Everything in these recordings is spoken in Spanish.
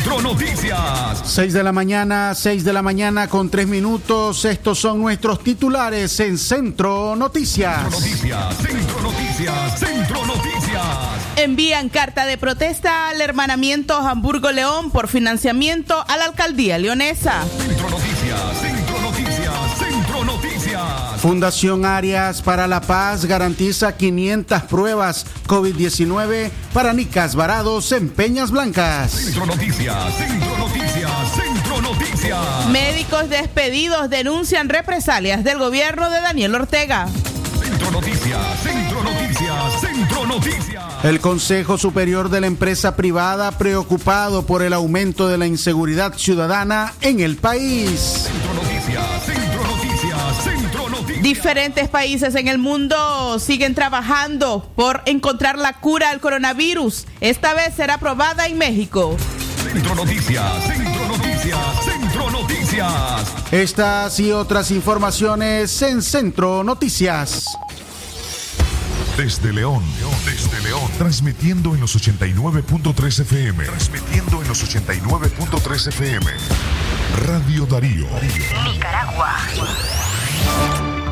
Centro Noticias. 6 de la mañana, 6 de la mañana con 3 minutos. Estos son nuestros titulares en Centro Noticias. Centro Noticias, Centro Noticias, Centro Noticias. Envían carta de protesta al hermanamiento Hamburgo-León por financiamiento a la alcaldía leonesa. Centro Noticias, Fundación Arias para la Paz garantiza 500 pruebas COVID-19 para Nicas Varados en Peñas Blancas. Centro Noticias, Centro Noticias, Centro Noticias. Médicos despedidos denuncian represalias del gobierno de Daniel Ortega. Centro Noticias, Centro Noticias, Centro Noticias. El Consejo Superior de la Empresa Privada preocupado por el aumento de la inseguridad ciudadana en el país. Diferentes países en el mundo siguen trabajando por encontrar la cura al coronavirus. Esta vez será aprobada en México. Centro Noticias, Centro Noticias, Centro Noticias. Estas y otras informaciones en Centro Noticias. Desde León, desde León, transmitiendo en los 89.3 FM, transmitiendo en los 89.3 FM. Radio Darío. Nicaragua.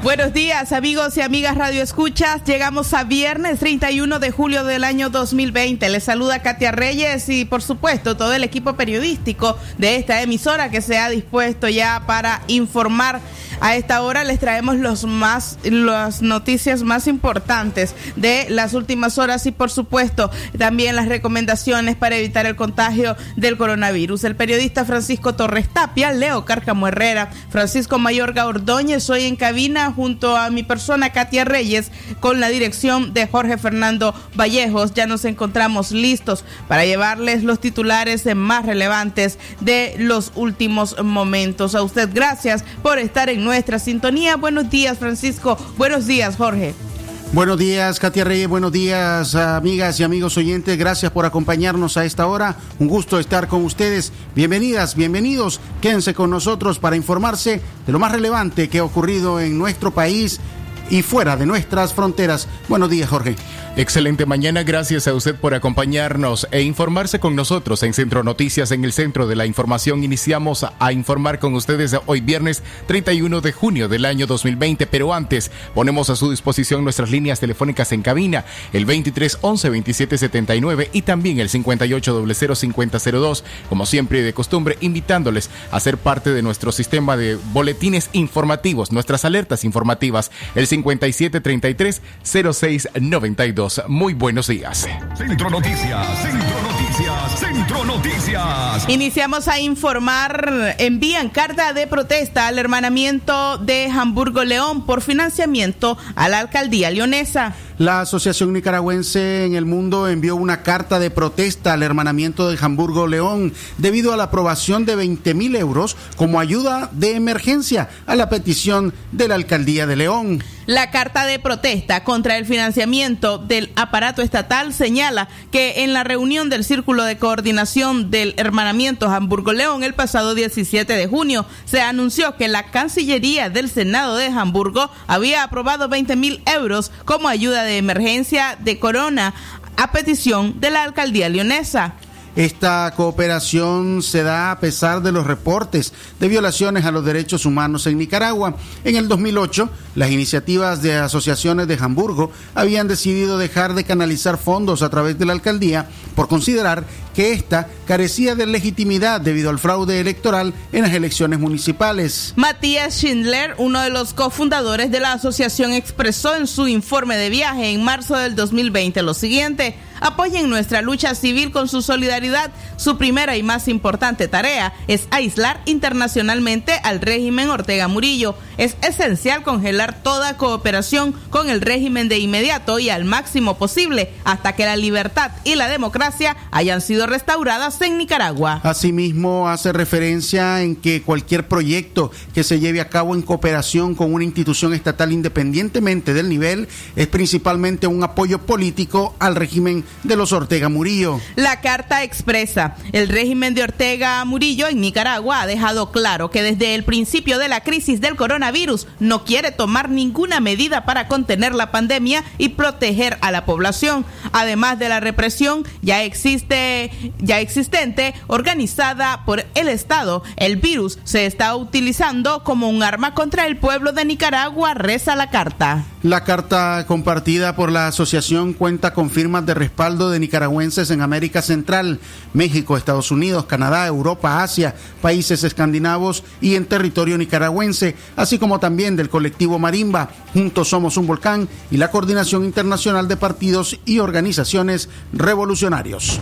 Buenos días amigos y amigas Radio Escuchas. Llegamos a viernes 31 de julio del año 2020. Les saluda Katia Reyes y por supuesto todo el equipo periodístico de esta emisora que se ha dispuesto ya para informar. A esta hora les traemos los más, las noticias más importantes de las últimas horas y por supuesto también las recomendaciones para evitar el contagio del coronavirus. El periodista Francisco Torres Tapia, Leo Cárcamo Herrera, Francisco Mayorga Ordóñez, hoy en cabina junto a mi persona Katia Reyes con la dirección de Jorge Fernando Vallejos. Ya nos encontramos listos para llevarles los titulares más relevantes de los últimos momentos. A usted gracias por estar en nuestra sintonía. Buenos días Francisco, buenos días Jorge. Buenos días, Katia Reyes. Buenos días, amigas y amigos oyentes. Gracias por acompañarnos a esta hora. Un gusto estar con ustedes. Bienvenidas, bienvenidos. Quédense con nosotros para informarse de lo más relevante que ha ocurrido en nuestro país y fuera de nuestras fronteras. Buenos días, Jorge. Excelente mañana, gracias a usted por acompañarnos e informarse con nosotros en Centro Noticias, en el centro de la información. Iniciamos a informar con ustedes hoy viernes 31 de junio del año 2020, pero antes ponemos a su disposición nuestras líneas telefónicas en cabina, el 23 11 27 79 y también el 58 00 5002, como siempre y de costumbre, invitándoles a ser parte de nuestro sistema de boletines informativos, nuestras alertas informativas, el 57 33 06 92. Muy buenos días. Centro Noticias, Centro Noticias, Centro Noticias. Iniciamos a informar, envían carta de protesta al hermanamiento de Hamburgo León por financiamiento a la alcaldía leonesa. La Asociación Nicaragüense en el Mundo envió una carta de protesta al hermanamiento de Hamburgo León debido a la aprobación de 20 mil euros como ayuda de emergencia a la petición de la alcaldía de León. La carta de protesta contra el financiamiento del aparato estatal señala que en la reunión del Círculo de Coordinación del Hermanamiento Hamburgo-León el pasado 17 de junio se anunció que la Cancillería del Senado de Hamburgo había aprobado 20 mil euros como ayuda de emergencia de corona a petición de la alcaldía leonesa. Esta cooperación se da a pesar de los reportes de violaciones a los derechos humanos en Nicaragua. En el 2008, las iniciativas de asociaciones de Hamburgo habían decidido dejar de canalizar fondos a través de la alcaldía por considerar que ésta carecía de legitimidad debido al fraude electoral en las elecciones municipales. Matías Schindler, uno de los cofundadores de la asociación, expresó en su informe de viaje en marzo del 2020 lo siguiente. Apoyen nuestra lucha civil con su solidaridad. Su primera y más importante tarea es aislar internacionalmente al régimen Ortega Murillo. Es esencial congelar toda cooperación con el régimen de inmediato y al máximo posible hasta que la libertad y la democracia hayan sido restauradas en Nicaragua. Asimismo, hace referencia en que cualquier proyecto que se lleve a cabo en cooperación con una institución estatal independientemente del nivel es principalmente un apoyo político al régimen de los Ortega Murillo. La carta expresa, el régimen de Ortega Murillo en Nicaragua ha dejado claro que desde el principio de la crisis del coronavirus no quiere tomar ninguna medida para contener la pandemia y proteger a la población. Además de la represión ya existe ya existente organizada por el Estado, el virus se está utilizando como un arma contra el pueblo de Nicaragua, reza la carta. La carta compartida por la asociación cuenta con firmas de respaldo de nicaragüenses en América Central, México, Estados Unidos, Canadá, Europa, Asia, países escandinavos y en territorio nicaragüense, así como también del colectivo Marimba, Juntos Somos un Volcán y la Coordinación Internacional de Partidos y Organizaciones Revolucionarios.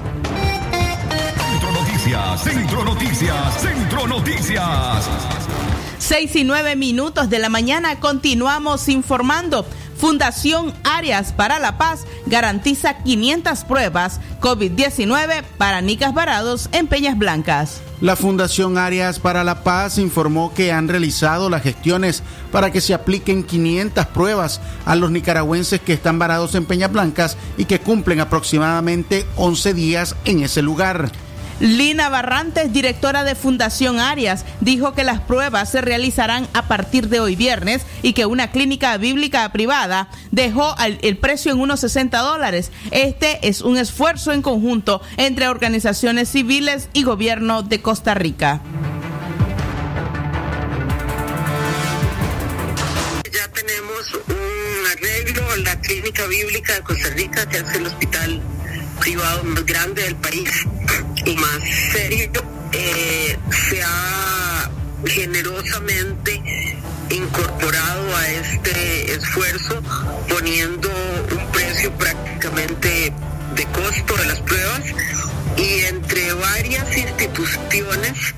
Centro Noticias, Centro Noticias, Centro Noticias. 6 y 9 minutos de la mañana continuamos informando. Fundación Áreas para la Paz garantiza 500 pruebas COVID-19 para nicas varados en Peñas Blancas. La Fundación Áreas para la Paz informó que han realizado las gestiones para que se apliquen 500 pruebas a los nicaragüenses que están varados en Peñas Blancas y que cumplen aproximadamente 11 días en ese lugar. Lina Barrantes, directora de Fundación Arias, dijo que las pruebas se realizarán a partir de hoy viernes y que una clínica bíblica privada dejó el precio en unos 60 dólares. Este es un esfuerzo en conjunto entre organizaciones civiles y gobierno de Costa Rica. Ya tenemos un arreglo, la clínica bíblica de Costa Rica, que es el hospital más grande del país y más serio, eh, se ha generosamente incorporado a este esfuerzo poniendo un precio prácticamente de costo de las pruebas. Y entre varias instituciones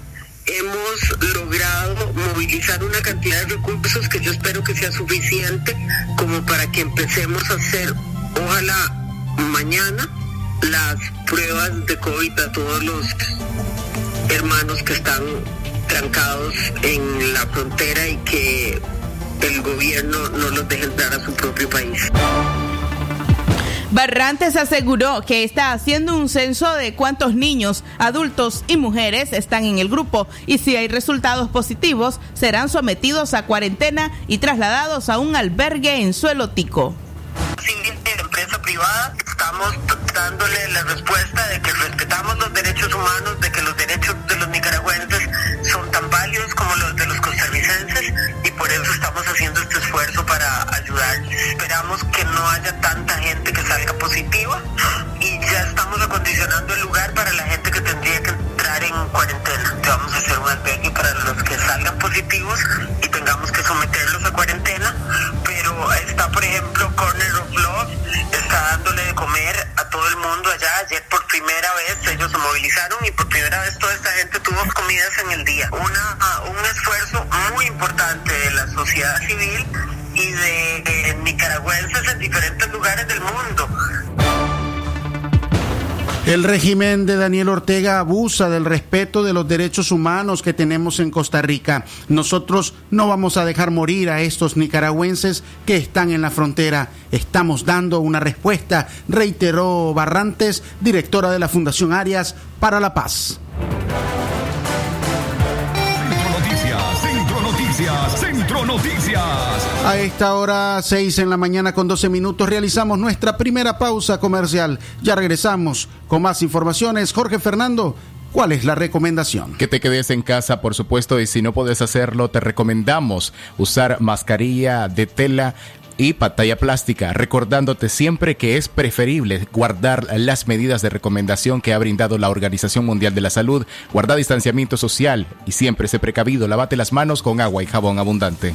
hemos logrado movilizar una cantidad de recursos que yo espero que sea suficiente como para que empecemos a hacer, ojalá mañana, las pruebas de COVID a todos los hermanos que están trancados en la frontera y que el gobierno no los deje entrar a su propio país. Barrantes aseguró que está haciendo un censo de cuántos niños, adultos y mujeres están en el grupo y si hay resultados positivos serán sometidos a cuarentena y trasladados a un albergue en suelo tico. Privada estamos dándole la respuesta de que respetamos los derechos humanos, de que los derechos de los nicaragüenses El régimen de Daniel Ortega abusa del respeto de los derechos humanos que tenemos en Costa Rica. Nosotros no vamos a dejar morir a estos nicaragüenses que están en la frontera. Estamos dando una respuesta, reiteró Barrantes, directora de la Fundación Arias para la Paz. Centro Noticias, Centro Noticias, Centro Noticias. A esta hora, 6 en la mañana con 12 minutos, realizamos nuestra primera pausa comercial. Ya regresamos con más informaciones. Jorge Fernando, ¿cuál es la recomendación? Que te quedes en casa, por supuesto, y si no puedes hacerlo, te recomendamos usar mascarilla de tela y pantalla plástica, recordándote siempre que es preferible guardar las medidas de recomendación que ha brindado la Organización Mundial de la Salud, guarda distanciamiento social y siempre sé precavido, lávate las manos con agua y jabón abundante.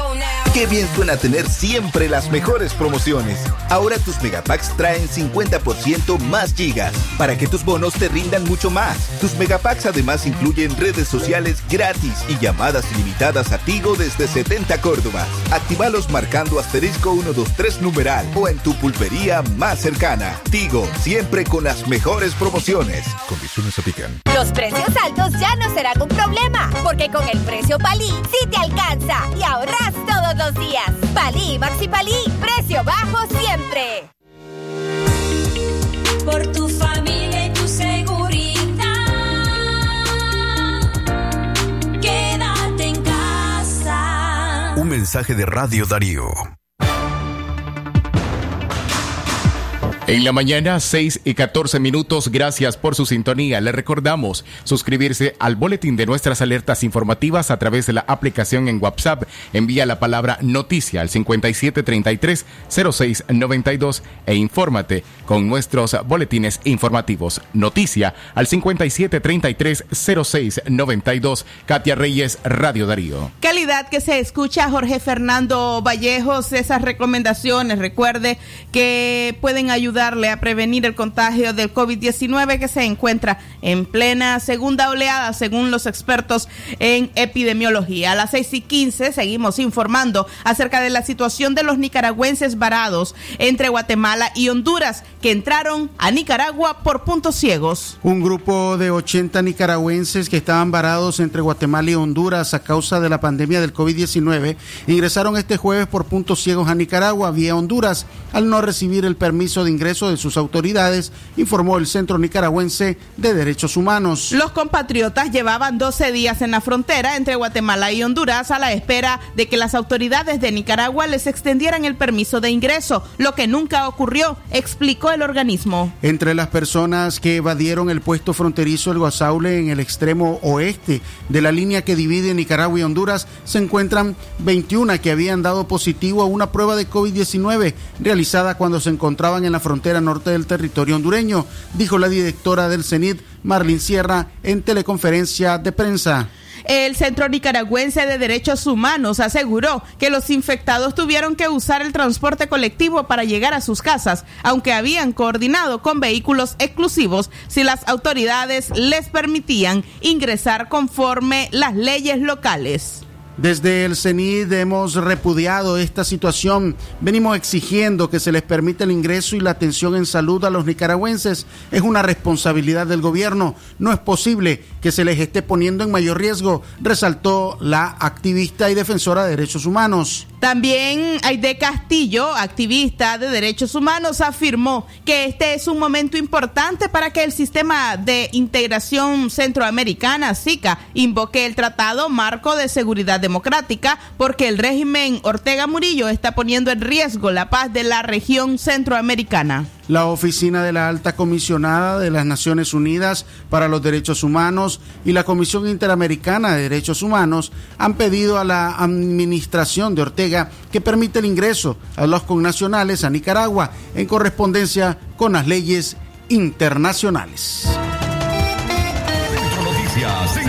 Qué bien suena tener siempre las mejores promociones. Ahora tus megapacks traen 50% más gigas para que tus bonos te rindan mucho más. Tus megapacks además incluyen redes sociales gratis y llamadas ilimitadas a Tigo desde 70 Córdoba. Actívalos marcando asterisco 123 numeral o en tu pulpería más cercana. Tigo, siempre con las mejores promociones. Condiciones aplican. Los precios altos ya no serán un problema, porque con el precio Palí sí te alcanza y ahorras todos los días. Palí, Maxi Palí, precio bajo siempre. Por tu familia y tu seguridad. Quédate en casa. Un mensaje de Radio Darío. En la mañana, 6 y 14 minutos, gracias por su sintonía. Le recordamos suscribirse al boletín de nuestras alertas informativas a través de la aplicación en WhatsApp. Envía la palabra noticia al 5733-0692 e infórmate con nuestros boletines informativos. Noticia al 5733-0692. Katia Reyes, Radio Darío. Calidad que se escucha Jorge Fernando Vallejos, esas recomendaciones. Recuerde que pueden ayudarle a prevenir el contagio del COVID-19 que se encuentra en plena segunda oleada, según los expertos en epidemiología. A las 6 y 15 seguimos informando acerca de la situación de los nicaragüenses varados entre Guatemala y Honduras que entraron a Nicaragua por puntos ciegos. Un grupo de 80 nicaragüenses que estaban varados entre Guatemala y Honduras a causa de la pandemia del COVID-19 ingresaron este jueves por puntos ciegos a Nicaragua vía Honduras al no recibir el permiso de ingreso de sus autoridades, informó el Centro Nicaragüense de Derechos Humanos. Los compatriotas llevaban 12 días en la frontera entre Guatemala y Honduras a la espera de que las autoridades de Nicaragua les extendieran el permiso de ingreso, lo que nunca ocurrió, explicó el organismo. Entre las personas que evadieron el puesto fronterizo El Guasaule en el extremo oeste de la línea que divide Nicaragua y Honduras se encuentran 21 que habían dado positivo a una prueba de COVID-19 realizada cuando se encontraban en la frontera norte del territorio hondureño, dijo la directora del CENIT, Marlene Sierra, en teleconferencia de prensa. El Centro Nicaragüense de Derechos Humanos aseguró que los infectados tuvieron que usar el transporte colectivo para llegar a sus casas, aunque habían coordinado con vehículos exclusivos si las autoridades les permitían ingresar conforme las leyes locales. Desde el CENID hemos repudiado esta situación. Venimos exigiendo que se les permita el ingreso y la atención en salud a los nicaragüenses. Es una responsabilidad del gobierno. No es posible que se les esté poniendo en mayor riesgo, resaltó la activista y defensora de derechos humanos. También Aide Castillo, activista de derechos humanos, afirmó que este es un momento importante para que el sistema de integración centroamericana, SICA, invoque el Tratado Marco de Seguridad Democrática, porque el régimen Ortega Murillo está poniendo en riesgo la paz de la región centroamericana. La oficina de la alta comisionada de las Naciones Unidas para los Derechos Humanos y la Comisión Interamericana de Derechos Humanos han pedido a la administración de Ortega que permita el ingreso a los connacionales a Nicaragua en correspondencia con las leyes internacionales. Noticias.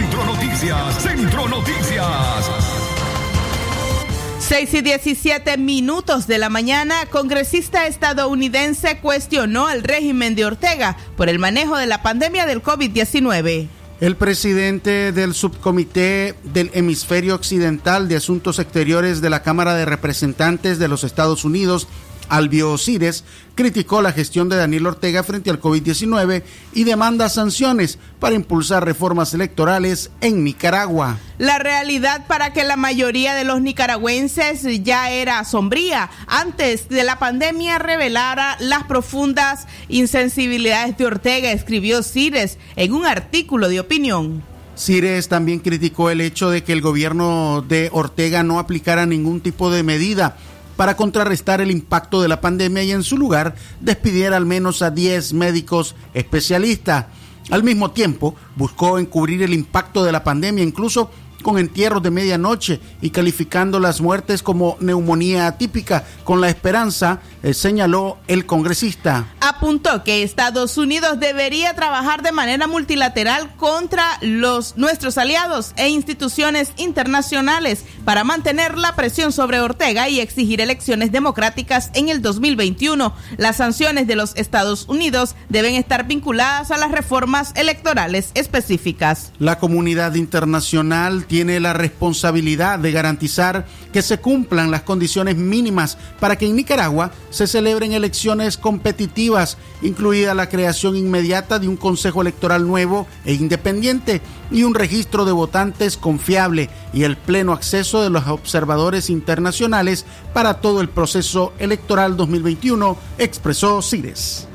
6 y 17 minutos de la mañana, congresista estadounidense cuestionó al régimen de Ortega por el manejo de la pandemia del COVID-19. El presidente del subcomité del hemisferio occidental de asuntos exteriores de la Cámara de Representantes de los Estados Unidos, Albio Cires, criticó la gestión de Daniel Ortega frente al COVID-19 y demanda sanciones para impulsar reformas electorales en Nicaragua. La realidad para que la mayoría de los nicaragüenses ya era sombría. Antes de la pandemia revelara las profundas insensibilidades de Ortega, escribió Cires en un artículo de opinión. Cires también criticó el hecho de que el gobierno de Ortega no aplicara ningún tipo de medida para contrarrestar el impacto de la pandemia y en su lugar despidiera al menos a 10 médicos especialistas. Al mismo tiempo, buscó encubrir el impacto de la pandemia, incluso con entierros de medianoche y calificando las muertes como neumonía atípica, con la esperanza, eh, señaló el congresista. Apuntó que Estados Unidos debería trabajar de manera multilateral contra los nuestros aliados e instituciones internacionales para mantener la presión sobre Ortega y exigir elecciones democráticas en el 2021. Las sanciones de los Estados Unidos deben estar vinculadas a las reformas electorales específicas. La comunidad internacional tiene la responsabilidad de garantizar que se cumplan las condiciones mínimas para que en Nicaragua se celebren elecciones competitivas, incluida la creación inmediata de un Consejo Electoral nuevo e independiente y un registro de votantes confiable y el pleno acceso de los observadores internacionales para todo el proceso electoral 2021, expresó Cires.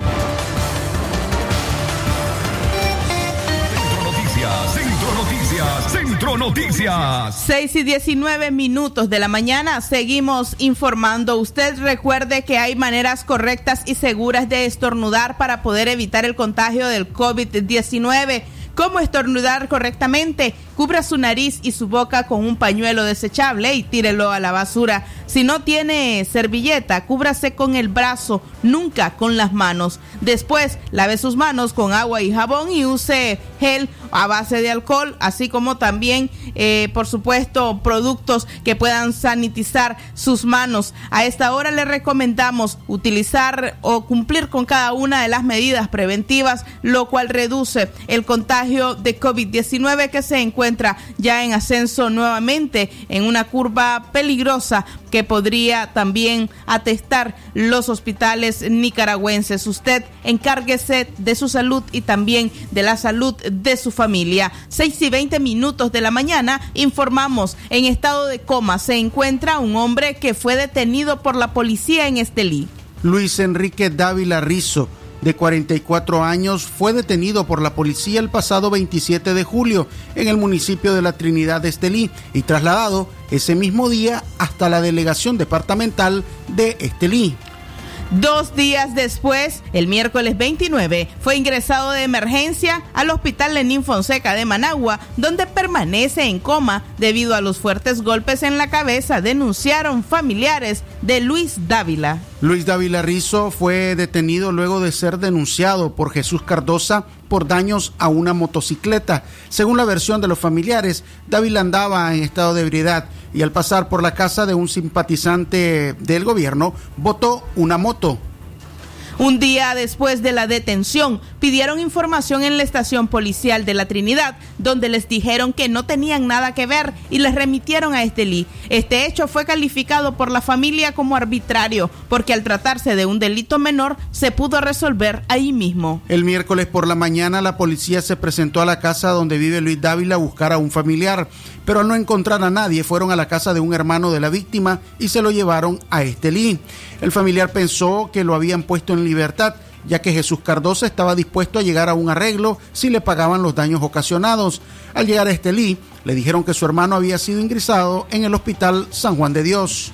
Centro Noticias. 6 y 19 minutos de la mañana seguimos informando. Usted recuerde que hay maneras correctas y seguras de estornudar para poder evitar el contagio del COVID-19. ¿Cómo estornudar correctamente? Cubra su nariz y su boca con un pañuelo desechable y tírelo a la basura. Si no tiene servilleta, cúbrase con el brazo, nunca con las manos. Después, lave sus manos con agua y jabón y use gel a base de alcohol, así como también, eh, por supuesto, productos que puedan sanitizar sus manos. A esta hora le recomendamos utilizar o cumplir con cada una de las medidas preventivas, lo cual reduce el contagio de COVID-19 que se encuentra ya en ascenso nuevamente en una curva peligrosa que podría también atestar los hospitales nicaragüenses. Usted encárguese de su salud y también de la salud de su familia. 6 y 20 minutos de la mañana informamos en estado de coma se encuentra un hombre que fue detenido por la policía en Estelí. Luis Enrique Dávila Rizo de 44 años, fue detenido por la policía el pasado 27 de julio en el municipio de la Trinidad de Estelí y trasladado ese mismo día hasta la delegación departamental de Estelí. Dos días después, el miércoles 29, fue ingresado de emergencia al Hospital Lenín Fonseca de Managua, donde permanece en coma debido a los fuertes golpes en la cabeza, denunciaron familiares de Luis Dávila. Luis Dávila Rizo fue detenido luego de ser denunciado por Jesús Cardosa por daños a una motocicleta. Según la versión de los familiares, Dávila andaba en estado de ebriedad y al pasar por la casa de un simpatizante del gobierno, botó una moto. Un día después de la detención, pidieron información en la estación policial de la Trinidad, donde les dijeron que no tenían nada que ver y les remitieron a Estelí. Este hecho fue calificado por la familia como arbitrario, porque al tratarse de un delito menor, se pudo resolver ahí mismo. El miércoles por la mañana, la policía se presentó a la casa donde vive Luis Dávila a buscar a un familiar, pero al no encontrar a nadie, fueron a la casa de un hermano de la víctima y se lo llevaron a Estelí. El familiar pensó que lo habían puesto en libertad, ya que Jesús Cardosa estaba dispuesto a llegar a un arreglo si le pagaban los daños ocasionados. Al llegar a Estelí, le dijeron que su hermano había sido ingresado en el Hospital San Juan de Dios.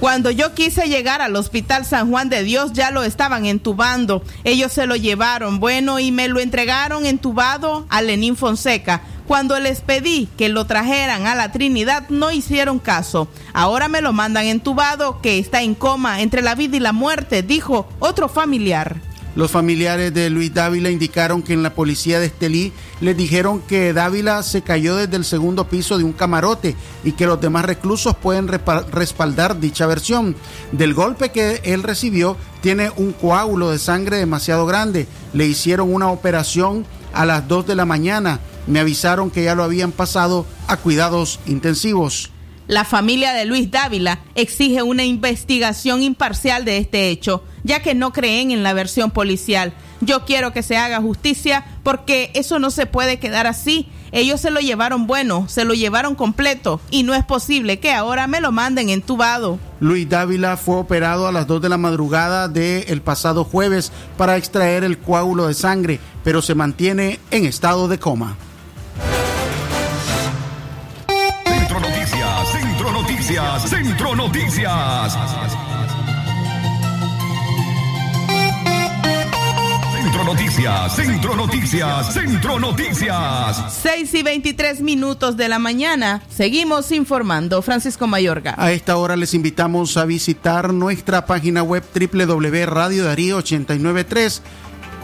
Cuando yo quise llegar al Hospital San Juan de Dios ya lo estaban entubando. Ellos se lo llevaron, bueno, y me lo entregaron entubado a Lenín Fonseca. Cuando les pedí que lo trajeran a la Trinidad no hicieron caso. Ahora me lo mandan entubado que está en coma entre la vida y la muerte, dijo otro familiar. Los familiares de Luis Dávila indicaron que en la policía de Estelí les dijeron que Dávila se cayó desde el segundo piso de un camarote y que los demás reclusos pueden respaldar dicha versión. Del golpe que él recibió tiene un coágulo de sangre demasiado grande. Le hicieron una operación a las 2 de la mañana. Me avisaron que ya lo habían pasado a cuidados intensivos. La familia de Luis Dávila exige una investigación imparcial de este hecho, ya que no creen en la versión policial. Yo quiero que se haga justicia porque eso no se puede quedar así. Ellos se lo llevaron bueno, se lo llevaron completo y no es posible que ahora me lo manden entubado. Luis Dávila fue operado a las 2 de la madrugada del pasado jueves para extraer el coágulo de sangre, pero se mantiene en estado de coma. Centro Noticias. Centro Noticias, Centro Noticias, Centro Noticias. 6 y 23 minutos de la mañana. Seguimos informando. Francisco Mayorga. A esta hora les invitamos a visitar nuestra página web www.radiodarío893.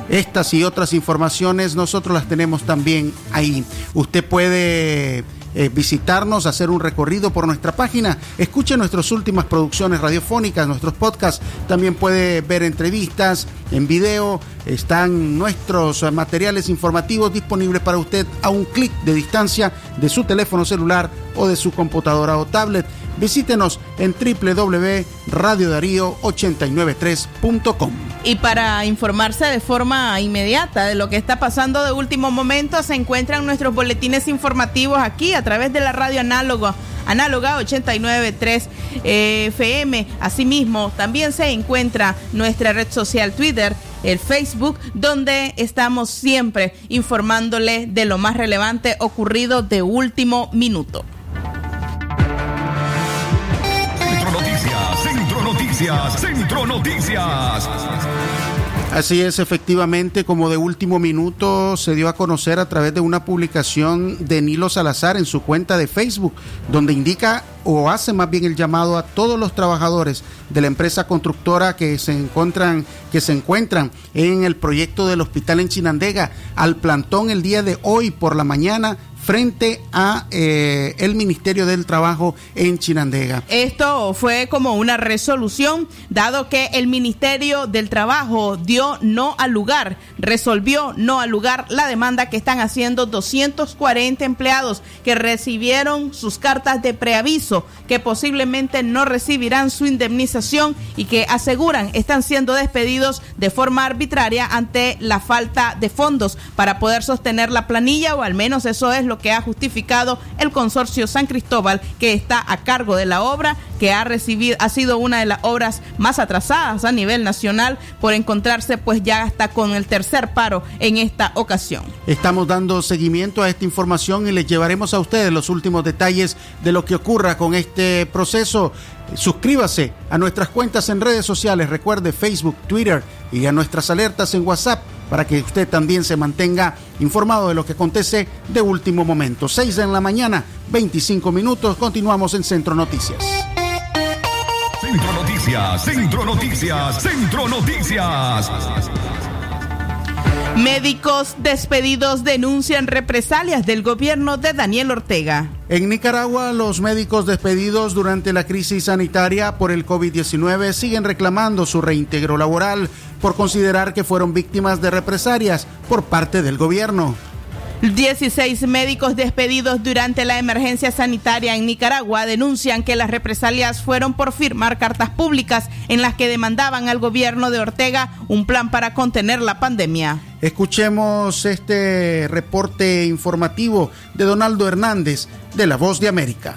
Estas y otras informaciones nosotros las tenemos también ahí. Usted puede eh, visitarnos, hacer un recorrido por nuestra página. Escuche nuestras últimas producciones radiofónicas, nuestros podcasts. También puede ver entrevistas en video. Están nuestros materiales informativos disponibles para usted a un clic de distancia de su teléfono celular o de su computadora o tablet. Visítenos en www.radiodarío893.com. Y para informarse de forma inmediata de lo que está pasando de último momento, se encuentran nuestros boletines informativos aquí a través de la radio análogo análoga 893 FM. Asimismo, también se encuentra nuestra red social Twitter, el Facebook, donde estamos siempre informándole de lo más relevante ocurrido de último minuto. Centro Noticias. Así es, efectivamente, como de último minuto se dio a conocer a través de una publicación de Nilo Salazar en su cuenta de Facebook, donde indica o hace más bien el llamado a todos los trabajadores de la empresa constructora que se encuentran que se encuentran en el proyecto del hospital en Chinandega al plantón el día de hoy por la mañana frente a eh, el Ministerio del Trabajo en Chinandega. Esto fue como una resolución, dado que el Ministerio del Trabajo dio no al lugar, resolvió no al lugar la demanda que están haciendo 240 empleados que recibieron sus cartas de preaviso, que posiblemente no recibirán su indemnización y que aseguran están siendo despedidos de forma arbitraria ante la falta de fondos para poder sostener la planilla o al menos eso es lo que ha justificado el consorcio San Cristóbal que está a cargo de la obra que ha recibido ha sido una de las obras más atrasadas a nivel nacional por encontrarse pues ya hasta con el tercer paro en esta ocasión. Estamos dando seguimiento a esta información y les llevaremos a ustedes los últimos detalles de lo que ocurra con este proceso. Suscríbase a nuestras cuentas en redes sociales, recuerde Facebook, Twitter y a nuestras alertas en WhatsApp para que usted también se mantenga informado de lo que acontece de último momento. 6 en la mañana, 25 minutos, continuamos en Centro Noticias. Centro Noticias, Centro Noticias, Centro Noticias. Médicos despedidos denuncian represalias del gobierno de Daniel Ortega. En Nicaragua, los médicos despedidos durante la crisis sanitaria por el COVID-19 siguen reclamando su reintegro laboral por considerar que fueron víctimas de represalias por parte del gobierno. 16 médicos despedidos durante la emergencia sanitaria en Nicaragua denuncian que las represalias fueron por firmar cartas públicas en las que demandaban al gobierno de Ortega un plan para contener la pandemia. Escuchemos este reporte informativo de Donaldo Hernández de La Voz de América.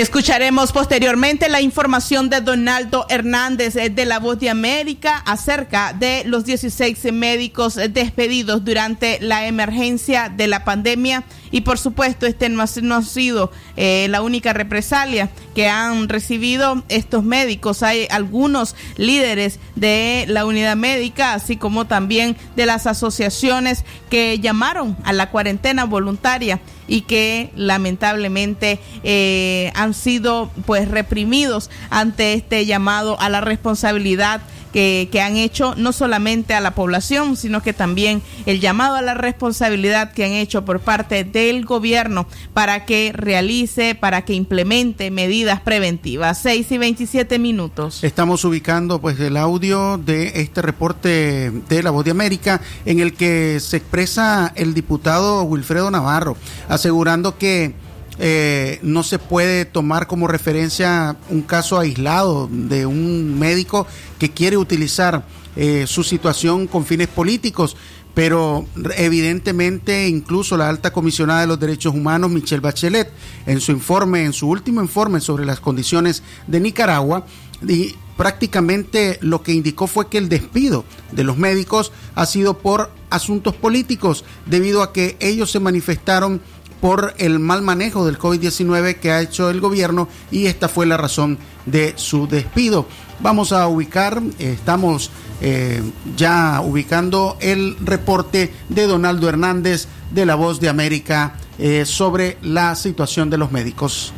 Escucharemos posteriormente la información de Donaldo Hernández eh, de La Voz de América acerca de los 16 médicos despedidos durante la emergencia de la pandemia y por supuesto este no ha, no ha sido eh, la única represalia que han recibido estos médicos. Hay algunos líderes de la unidad médica, así como también de las asociaciones que llamaron a la cuarentena voluntaria y que lamentablemente eh, han sido pues reprimidos ante este llamado a la responsabilidad que, han hecho no solamente a la población, sino que también el llamado a la responsabilidad que han hecho por parte del gobierno para que realice, para que implemente medidas preventivas. 6 y 27 minutos. Estamos ubicando pues el audio de este reporte de La Voz de América en el que se expresa el diputado Wilfredo Navarro asegurando que eh, no se puede tomar como referencia un caso aislado de un médico que quiere utilizar eh, su situación con fines políticos. Pero evidentemente incluso la alta comisionada de los derechos humanos, Michelle Bachelet, en su informe, en su último informe sobre las condiciones de Nicaragua, prácticamente lo que indicó fue que el despido de los médicos ha sido por asuntos políticos, debido a que ellos se manifestaron por el mal manejo del COVID-19 que ha hecho el gobierno y esta fue la razón de su despido. Vamos a ubicar, estamos eh, ya ubicando el reporte de Donaldo Hernández de La Voz de América eh, sobre la situación de los médicos.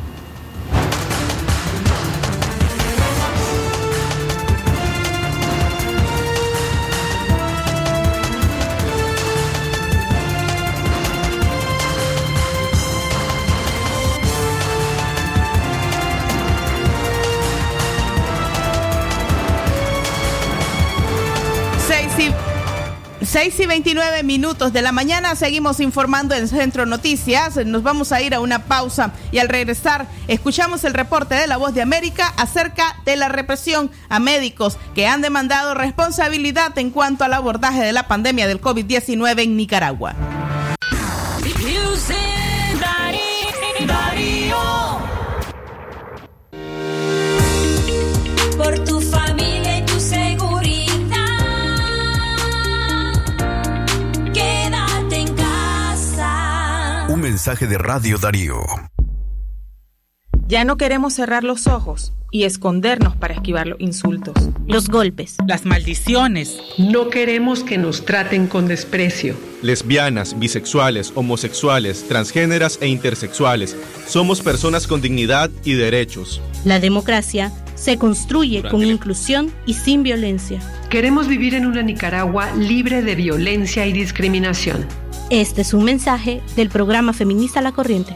6 y 29 minutos de la mañana seguimos informando en Centro Noticias. Nos vamos a ir a una pausa y al regresar escuchamos el reporte de la Voz de América acerca de la represión a médicos que han demandado responsabilidad en cuanto al abordaje de la pandemia del COVID-19 en Nicaragua. Mensaje de Radio Darío. Ya no queremos cerrar los ojos y escondernos para esquivar los insultos, los golpes, las maldiciones. No queremos que nos traten con desprecio. Lesbianas, bisexuales, homosexuales, transgéneras e intersexuales. Somos personas con dignidad y derechos. La democracia se construye Durante con inclusión y sin violencia. Queremos vivir en una Nicaragua libre de violencia y discriminación. Este es un mensaje del programa feminista La Corriente.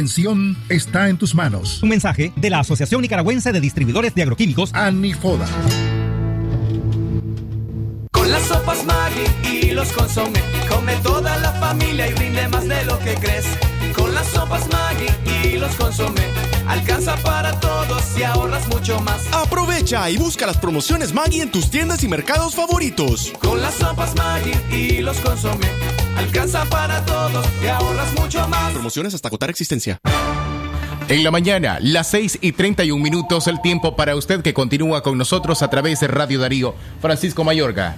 está en tus manos. Un mensaje de la Asociación Nicaragüense de Distribuidores de Agroquímicos, Anifoda. Con las sopas Maggi y los consome, come toda la familia y rinde más de lo que crees. Con las sopas Maggi y los consome, alcanza para todos y ahorras mucho más. Aprovecha y busca las promociones Maggi en tus tiendas y mercados favoritos. Con las sopas Maggi y los consome, alcanza para todos y ahorras mucho más. Promociones hasta agotar existencia. En la mañana, las 6 y 31 minutos, el tiempo para usted que continúa con nosotros a través de Radio Darío. Francisco Mayorga.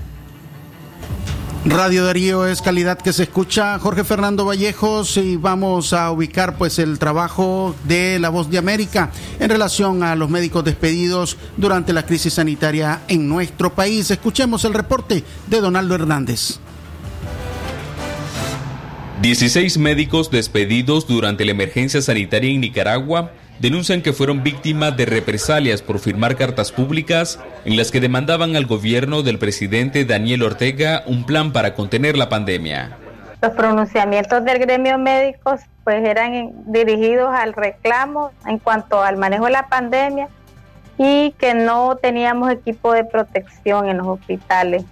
Radio Darío es calidad que se escucha. Jorge Fernando Vallejos y vamos a ubicar pues el trabajo de La Voz de América en relación a los médicos despedidos durante la crisis sanitaria en nuestro país. Escuchemos el reporte de Donaldo Hernández. 16 médicos despedidos durante la emergencia sanitaria en Nicaragua denuncian que fueron víctimas de represalias por firmar cartas públicas en las que demandaban al gobierno del presidente Daniel Ortega un plan para contener la pandemia. Los pronunciamientos del gremio médicos pues eran dirigidos al reclamo en cuanto al manejo de la pandemia y que no teníamos equipo de protección en los hospitales.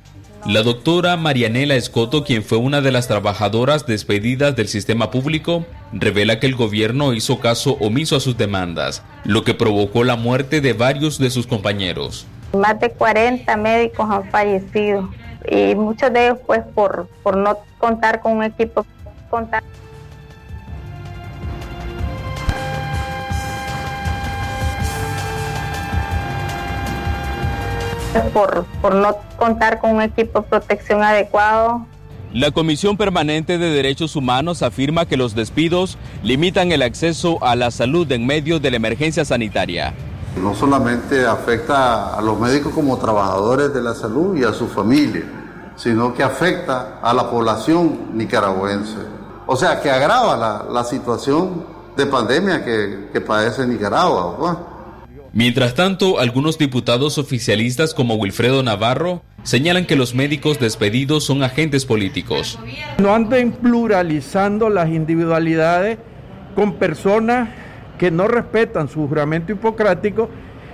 La doctora Marianela Escoto, quien fue una de las trabajadoras despedidas del sistema público, revela que el gobierno hizo caso omiso a sus demandas, lo que provocó la muerte de varios de sus compañeros. Más de 40 médicos han fallecido y muchos de ellos pues por, por no contar con un equipo contar por, por no contar con un equipo de protección adecuado. La Comisión Permanente de Derechos Humanos afirma que los despidos limitan el acceso a la salud en medio de la emergencia sanitaria. No solamente afecta a los médicos como trabajadores de la salud y a su familia, sino que afecta a la población nicaragüense. O sea, que agrava la, la situación de pandemia que, que padece Nicaragua. Pues. Mientras tanto, algunos diputados oficialistas como Wilfredo Navarro señalan que los médicos despedidos son agentes políticos. No anden pluralizando las individualidades con personas que no respetan su juramento hipocrático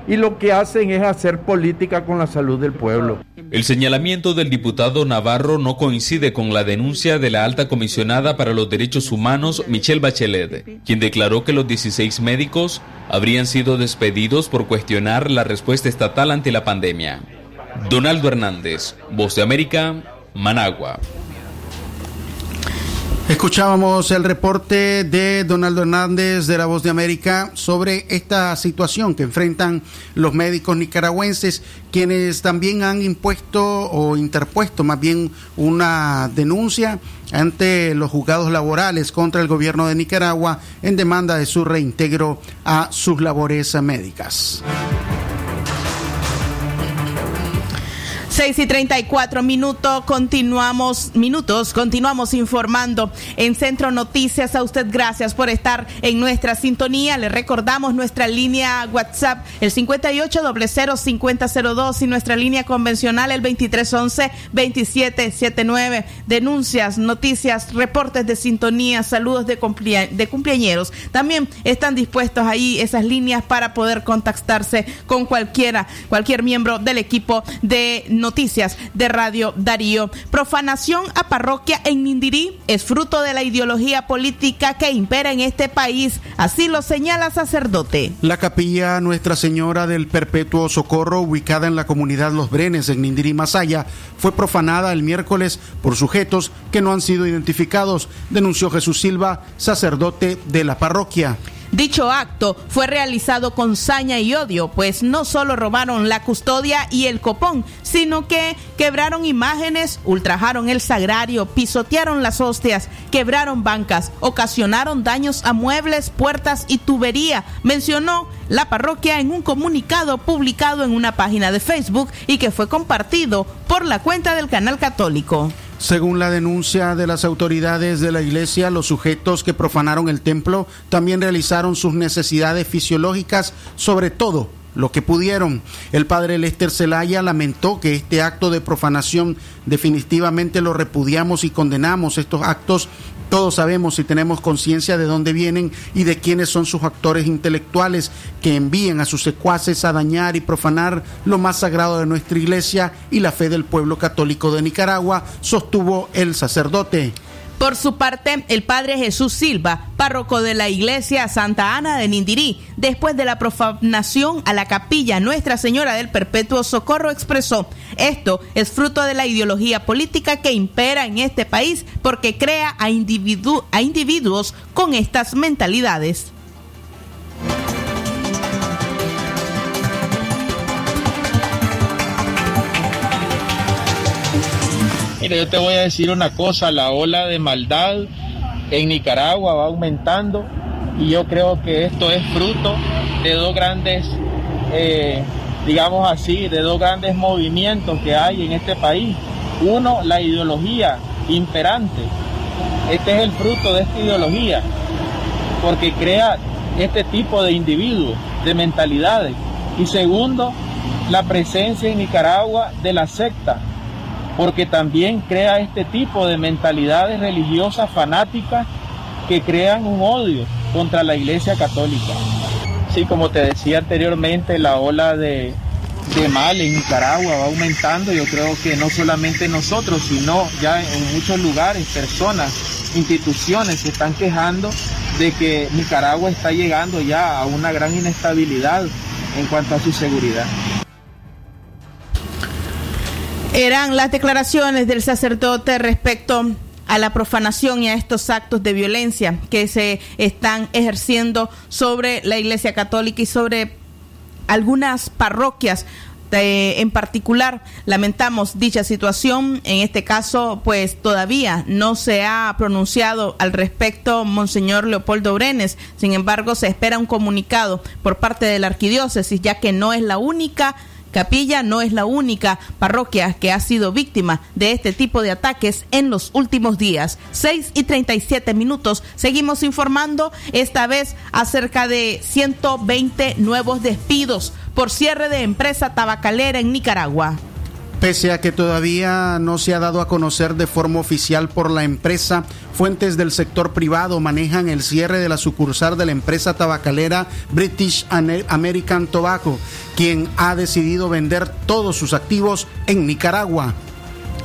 y lo que hacen es hacer política con la salud del pueblo. El señalamiento del diputado Navarro no coincide con la denuncia de la alta comisionada para los derechos humanos, Michelle Bachelet, quien declaró que los 16 médicos habrían sido despedidos por cuestionar la respuesta estatal ante la pandemia. Donaldo Hernández, Voz de América, Managua. Escuchábamos el reporte de Donaldo Hernández de La Voz de América sobre esta situación que enfrentan los médicos nicaragüenses, quienes también han impuesto o interpuesto más bien una denuncia ante los juzgados laborales contra el gobierno de Nicaragua en demanda de su reintegro a sus labores médicas. 6 y 34 minutos, continuamos, minutos, continuamos informando en Centro Noticias. A usted gracias por estar en nuestra sintonía. Le recordamos nuestra línea WhatsApp, el 58005002 y nuestra línea convencional, el 2311-2779. Denuncias, noticias, reportes de sintonía, saludos de, de cumpleañeros. También están dispuestos ahí esas líneas para poder contactarse con cualquiera, cualquier miembro del equipo de Noticias de Radio Darío. Profanación a parroquia en Nindirí es fruto de la ideología política que impera en este país, así lo señala sacerdote. La capilla Nuestra Señora del Perpetuo Socorro, ubicada en la comunidad Los Brenes en Nindirí, Masaya, fue profanada el miércoles por sujetos que no han sido identificados, denunció Jesús Silva, sacerdote de la parroquia. Dicho acto fue realizado con saña y odio, pues no solo robaron la custodia y el copón, sino que quebraron imágenes, ultrajaron el sagrario, pisotearon las hostias, quebraron bancas, ocasionaron daños a muebles, puertas y tubería, mencionó la parroquia en un comunicado publicado en una página de Facebook y que fue compartido por la cuenta del canal católico. Según la denuncia de las autoridades de la iglesia, los sujetos que profanaron el templo también realizaron sus necesidades fisiológicas, sobre todo lo que pudieron. El padre Lester Zelaya lamentó que este acto de profanación definitivamente lo repudiamos y condenamos. Estos actos todos sabemos y tenemos conciencia de dónde vienen y de quiénes son sus actores intelectuales que envían a sus secuaces a dañar y profanar lo más sagrado de nuestra iglesia y la fe del pueblo católico de Nicaragua, sostuvo el sacerdote. Por su parte, el padre Jesús Silva, párroco de la iglesia Santa Ana de Nindirí, después de la profanación a la capilla Nuestra Señora del Perpetuo Socorro, expresó, esto es fruto de la ideología política que impera en este país porque crea a, individu a individuos con estas mentalidades. Mira, yo te voy a decir una cosa, la ola de maldad en Nicaragua va aumentando y yo creo que esto es fruto de dos grandes, eh, digamos así, de dos grandes movimientos que hay en este país. Uno, la ideología imperante. Este es el fruto de esta ideología, porque crea este tipo de individuos, de mentalidades. Y segundo, la presencia en Nicaragua de la secta, porque también crea este tipo de mentalidades religiosas fanáticas que crean un odio contra la Iglesia Católica. Sí, como te decía anteriormente, la ola de, de mal en Nicaragua va aumentando. Yo creo que no solamente nosotros, sino ya en muchos lugares, personas, instituciones se están quejando de que Nicaragua está llegando ya a una gran inestabilidad en cuanto a su seguridad. Eran las declaraciones del sacerdote respecto a la profanación y a estos actos de violencia que se están ejerciendo sobre la Iglesia Católica y sobre algunas parroquias eh, en particular lamentamos dicha situación. En este caso, pues todavía no se ha pronunciado al respecto Monseñor Leopoldo Brenes. Sin embargo, se espera un comunicado por parte de la arquidiócesis, ya que no es la única Capilla no es la única parroquia que ha sido víctima de este tipo de ataques en los últimos días. 6 y 37 minutos. Seguimos informando esta vez acerca de 120 nuevos despidos por cierre de empresa tabacalera en Nicaragua. Pese a que todavía no se ha dado a conocer de forma oficial por la empresa, fuentes del sector privado manejan el cierre de la sucursal de la empresa tabacalera British American Tobacco, quien ha decidido vender todos sus activos en Nicaragua.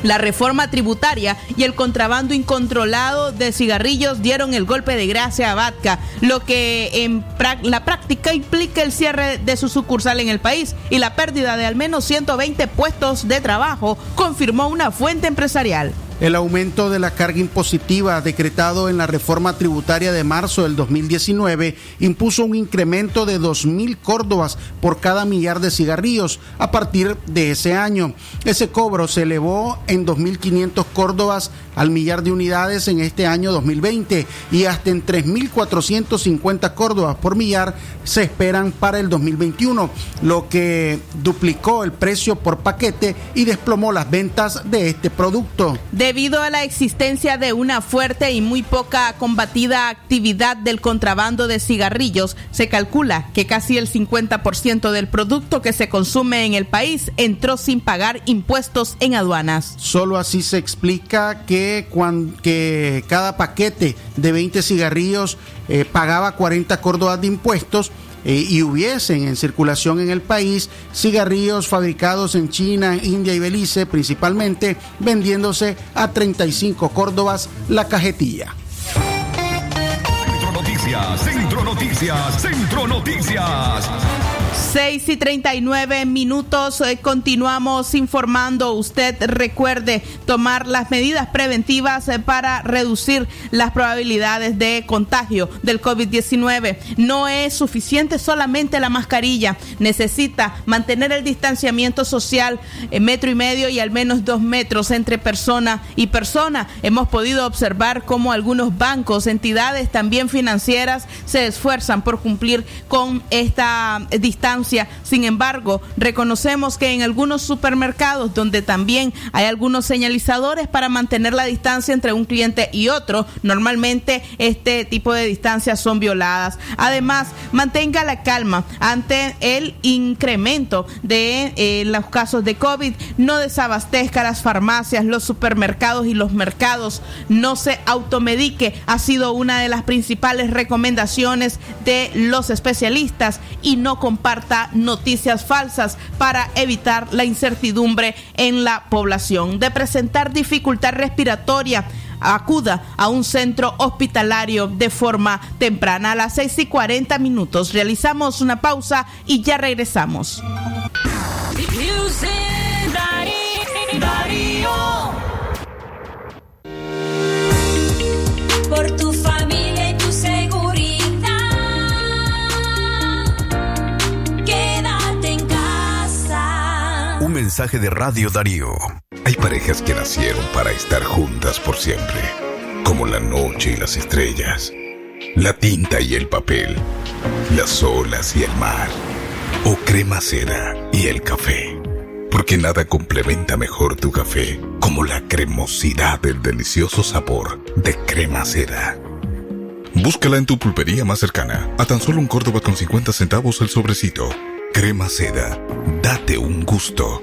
La reforma tributaria y el contrabando incontrolado de cigarrillos dieron el golpe de gracia a Vatca, lo que en la práctica implica el cierre de su sucursal en el país y la pérdida de al menos 120 puestos de trabajo, confirmó una fuente empresarial. El aumento de la carga impositiva decretado en la reforma tributaria de marzo del 2019 impuso un incremento de 2.000 córdobas por cada millar de cigarrillos a partir de ese año. Ese cobro se elevó en 2.500 córdobas al millar de unidades en este año 2020 y hasta en 3.450 córdobas por millar se esperan para el 2021, lo que duplicó el precio por paquete y desplomó las ventas de este producto. Debido a la existencia de una fuerte y muy poca combatida actividad del contrabando de cigarrillos, se calcula que casi el 50% del producto que se consume en el país entró sin pagar impuestos en aduanas. Solo así se explica que, cuando, cada paquete de 20 cigarrillos eh, pagaba 40 córdobas de impuestos eh, y hubiesen en circulación en el país cigarrillos fabricados en China, India y Belice principalmente, vendiéndose a 35 córdobas la cajetilla. Centro Noticias, Centro Noticias, Centro Noticias. 6 y 39 minutos. Eh, continuamos informando. Usted recuerde tomar las medidas preventivas eh, para reducir las probabilidades de contagio del COVID-19. No es suficiente solamente la mascarilla. Necesita mantener el distanciamiento social en metro y medio y al menos dos metros entre persona y persona. Hemos podido observar cómo algunos bancos, entidades también financieras se esfuerzan por cumplir con esta distancia sin embargo, reconocemos que en algunos supermercados donde también hay algunos señalizadores para mantener la distancia entre un cliente y otro, normalmente este tipo de distancias son violadas. Además, mantenga la calma ante el incremento de eh, los casos de COVID, no desabastezca las farmacias, los supermercados y los mercados, no se automedique, ha sido una de las principales recomendaciones de los especialistas y no noticias falsas para evitar la incertidumbre en la población. De presentar dificultad respiratoria, acuda a un centro hospitalario de forma temprana. A las 6 y 40 minutos realizamos una pausa y ya regresamos. Mensaje de Radio Darío. Hay parejas que nacieron para estar juntas por siempre, como la noche y las estrellas, la tinta y el papel, las olas y el mar, o crema seda y el café. Porque nada complementa mejor tu café como la cremosidad del delicioso sabor de crema seda. Búscala en tu pulpería más cercana, a tan solo un Córdoba con 50 centavos el sobrecito. Crema seda, date un gusto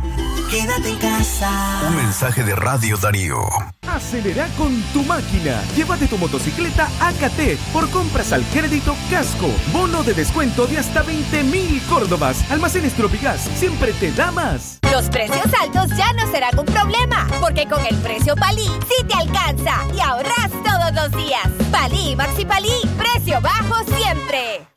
Quédate en casa. Un mensaje de Radio Darío. Acelera con tu máquina. Llévate tu motocicleta AKT por compras al crédito Casco. Bono de descuento de hasta 20 mil Córdobas. Almacenes Tropigas siempre te da más. Los precios altos ya no serán un problema, porque con el precio Palí sí te alcanza y ahorras todos los días. Palí, Maxi Palí, precio bajo siempre.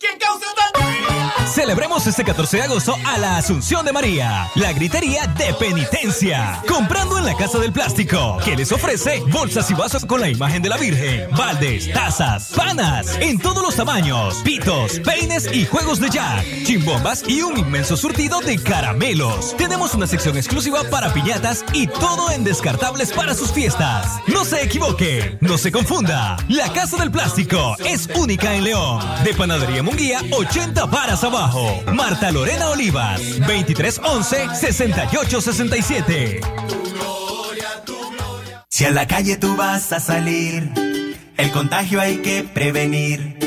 ¿Quién causa tanta Celebremos este 14 de agosto a la Asunción de María, la gritería de penitencia. Comprando en la Casa del Plástico, que les ofrece bolsas y vasos con la imagen de la Virgen, baldes, tazas, panas, en todos los tamaños, pitos, peines y juegos de jack, chimbombas y un inmenso surtido de caramelos. Tenemos una sección exclusiva para piñatas y todo en descartables para sus fiestas. No se equivoque, no se confunda. La Casa del Plástico es única en León. De Panadería Munguía, 80 varas abajo. Marta Lorena Olivas, 2311-6867. Si a la calle tú vas a salir, el contagio hay que prevenir.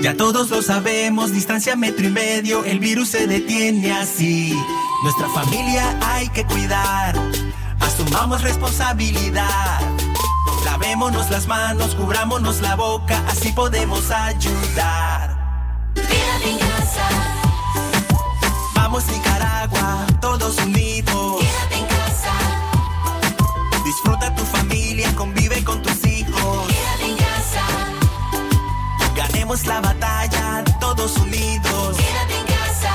Ya todos lo sabemos, distancia metro y medio, el virus se detiene así. Nuestra familia hay que cuidar, asumamos responsabilidad. Lavémonos las manos, cubrámonos la boca, así podemos ayudar. Casa, Vamos Nicaragua, todos unidos. quédate en casa, Disfruta tu familia, convive con tus hijos. quédate en casa, Ganemos la batalla, todos unidos. quédate en casa,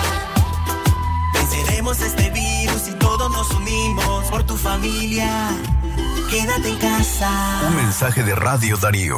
Venceremos este virus y todos nos unimos por tu familia. Quédate en casa. Un mensaje de Radio Darío.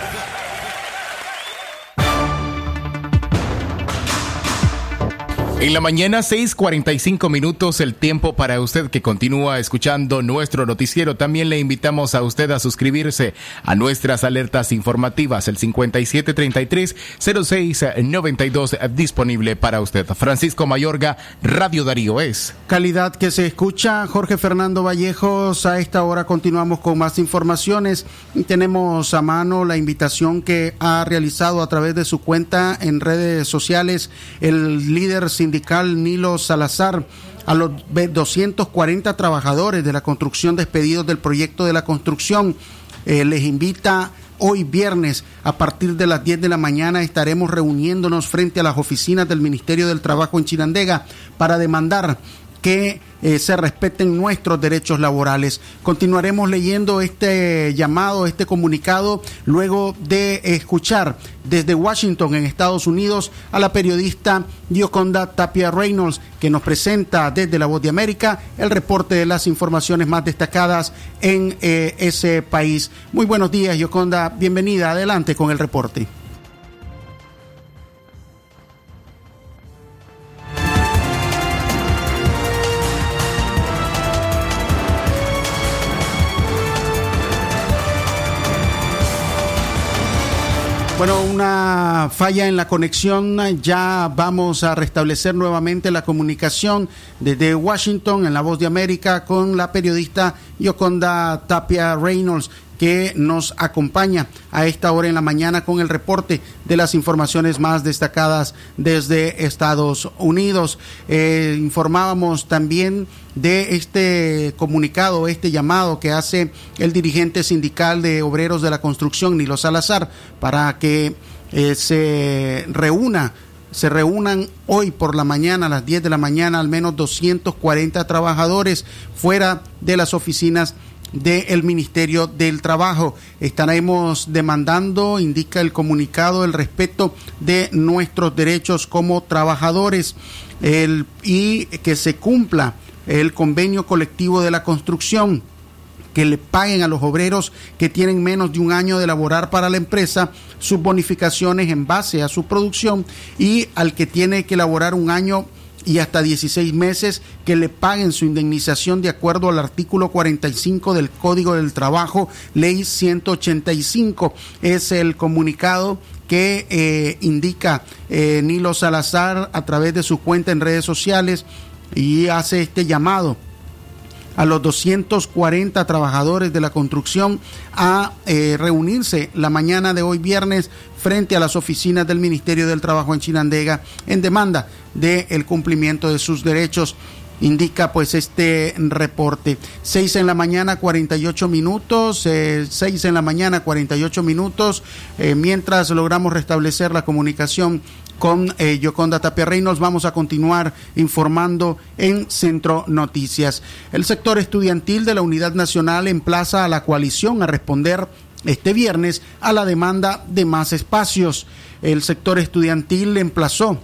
En la mañana, 6:45 minutos, el tiempo para usted que continúa escuchando nuestro noticiero. También le invitamos a usted a suscribirse a nuestras alertas informativas, el 5733-0692, disponible para usted. Francisco Mayorga, Radio Darío es. Calidad que se escucha. Jorge Fernando Vallejos, a esta hora continuamos con más informaciones. Tenemos a mano la invitación que ha realizado a través de su cuenta en redes sociales el líder sindical Nilo Salazar a los 240 trabajadores de la construcción despedidos del proyecto de la construcción. Eh, les invita hoy viernes a partir de las 10 de la mañana estaremos reuniéndonos frente a las oficinas del Ministerio del Trabajo en Chinandega para demandar que eh, se respeten nuestros derechos laborales. Continuaremos leyendo este llamado, este comunicado, luego de escuchar desde Washington, en Estados Unidos, a la periodista Dioconda Tapia Reynolds, que nos presenta desde La Voz de América el reporte de las informaciones más destacadas en eh, ese país. Muy buenos días, Dioconda. Bienvenida. Adelante con el reporte. Bueno, una falla en la conexión. Ya vamos a restablecer nuevamente la comunicación desde Washington en La Voz de América con la periodista Yoconda Tapia Reynolds que nos acompaña a esta hora en la mañana con el reporte de las informaciones más destacadas desde Estados Unidos. Eh, informábamos también de este comunicado, este llamado que hace el dirigente sindical de obreros de la construcción, Nilo Salazar, para que eh, se reúna se reúnan hoy por la mañana, a las 10 de la mañana, al menos 240 trabajadores fuera de las oficinas del Ministerio del Trabajo. Estaremos demandando, indica el comunicado, el respeto de nuestros derechos como trabajadores y que se cumpla el convenio colectivo de la construcción que le paguen a los obreros que tienen menos de un año de laborar para la empresa sus bonificaciones en base a su producción y al que tiene que laborar un año y hasta 16 meses que le paguen su indemnización de acuerdo al artículo 45 del Código del Trabajo, ley 185. Es el comunicado que eh, indica eh, Nilo Salazar a través de su cuenta en redes sociales y hace este llamado a los 240 trabajadores de la construcción a eh, reunirse la mañana de hoy viernes frente a las oficinas del Ministerio del Trabajo en Chinandega en demanda del cumplimiento de sus derechos indica pues este reporte. 6 en la mañana 48 minutos, eh, 6 en la mañana 48 minutos, eh, mientras logramos restablecer la comunicación con eh, Yoconda Tapia Reynolds. Vamos a continuar informando en Centro Noticias. El sector estudiantil de la Unidad Nacional emplaza a la coalición a responder este viernes a la demanda de más espacios. El sector estudiantil emplazó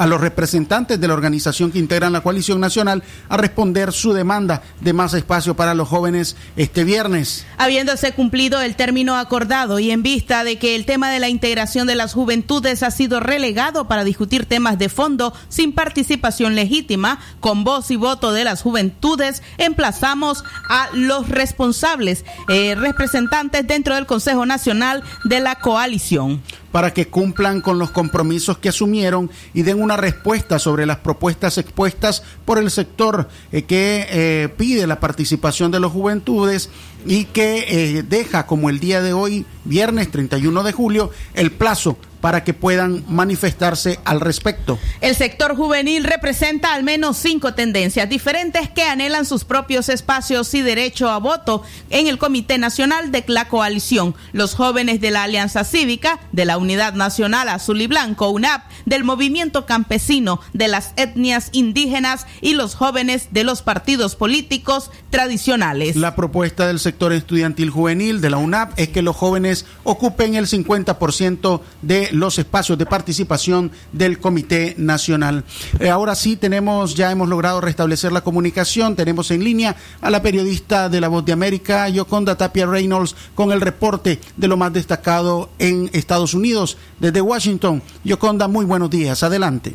a los representantes de la organización que integran la coalición nacional a responder su demanda de más espacio para los jóvenes este viernes. Habiéndose cumplido el término acordado y en vista de que el tema de la integración de las juventudes ha sido relegado para discutir temas de fondo sin participación legítima, con voz y voto de las juventudes, emplazamos a los responsables, eh, representantes dentro del Consejo Nacional de la Coalición para que cumplan con los compromisos que asumieron y den una respuesta sobre las propuestas expuestas por el sector eh, que eh, pide la participación de las juventudes y que eh, deja como el día de hoy, viernes 31 de julio, el plazo para que puedan manifestarse al respecto. El sector juvenil representa al menos cinco tendencias diferentes que anhelan sus propios espacios y derecho a voto en el Comité Nacional de la Coalición. Los jóvenes de la Alianza Cívica, de la Unidad Nacional Azul y Blanco, UNAP, del Movimiento Campesino, de las etnias indígenas y los jóvenes de los partidos políticos tradicionales. La propuesta del sector estudiantil juvenil de la UNAP es que los jóvenes ocupen el 50% de los espacios de participación del Comité Nacional. Eh, ahora sí tenemos, ya hemos logrado restablecer la comunicación, tenemos en línea a la periodista de La Voz de América, Yoconda Tapia Reynolds, con el reporte de lo más destacado en Estados Unidos. Desde Washington, Yoconda, muy buenos días, adelante.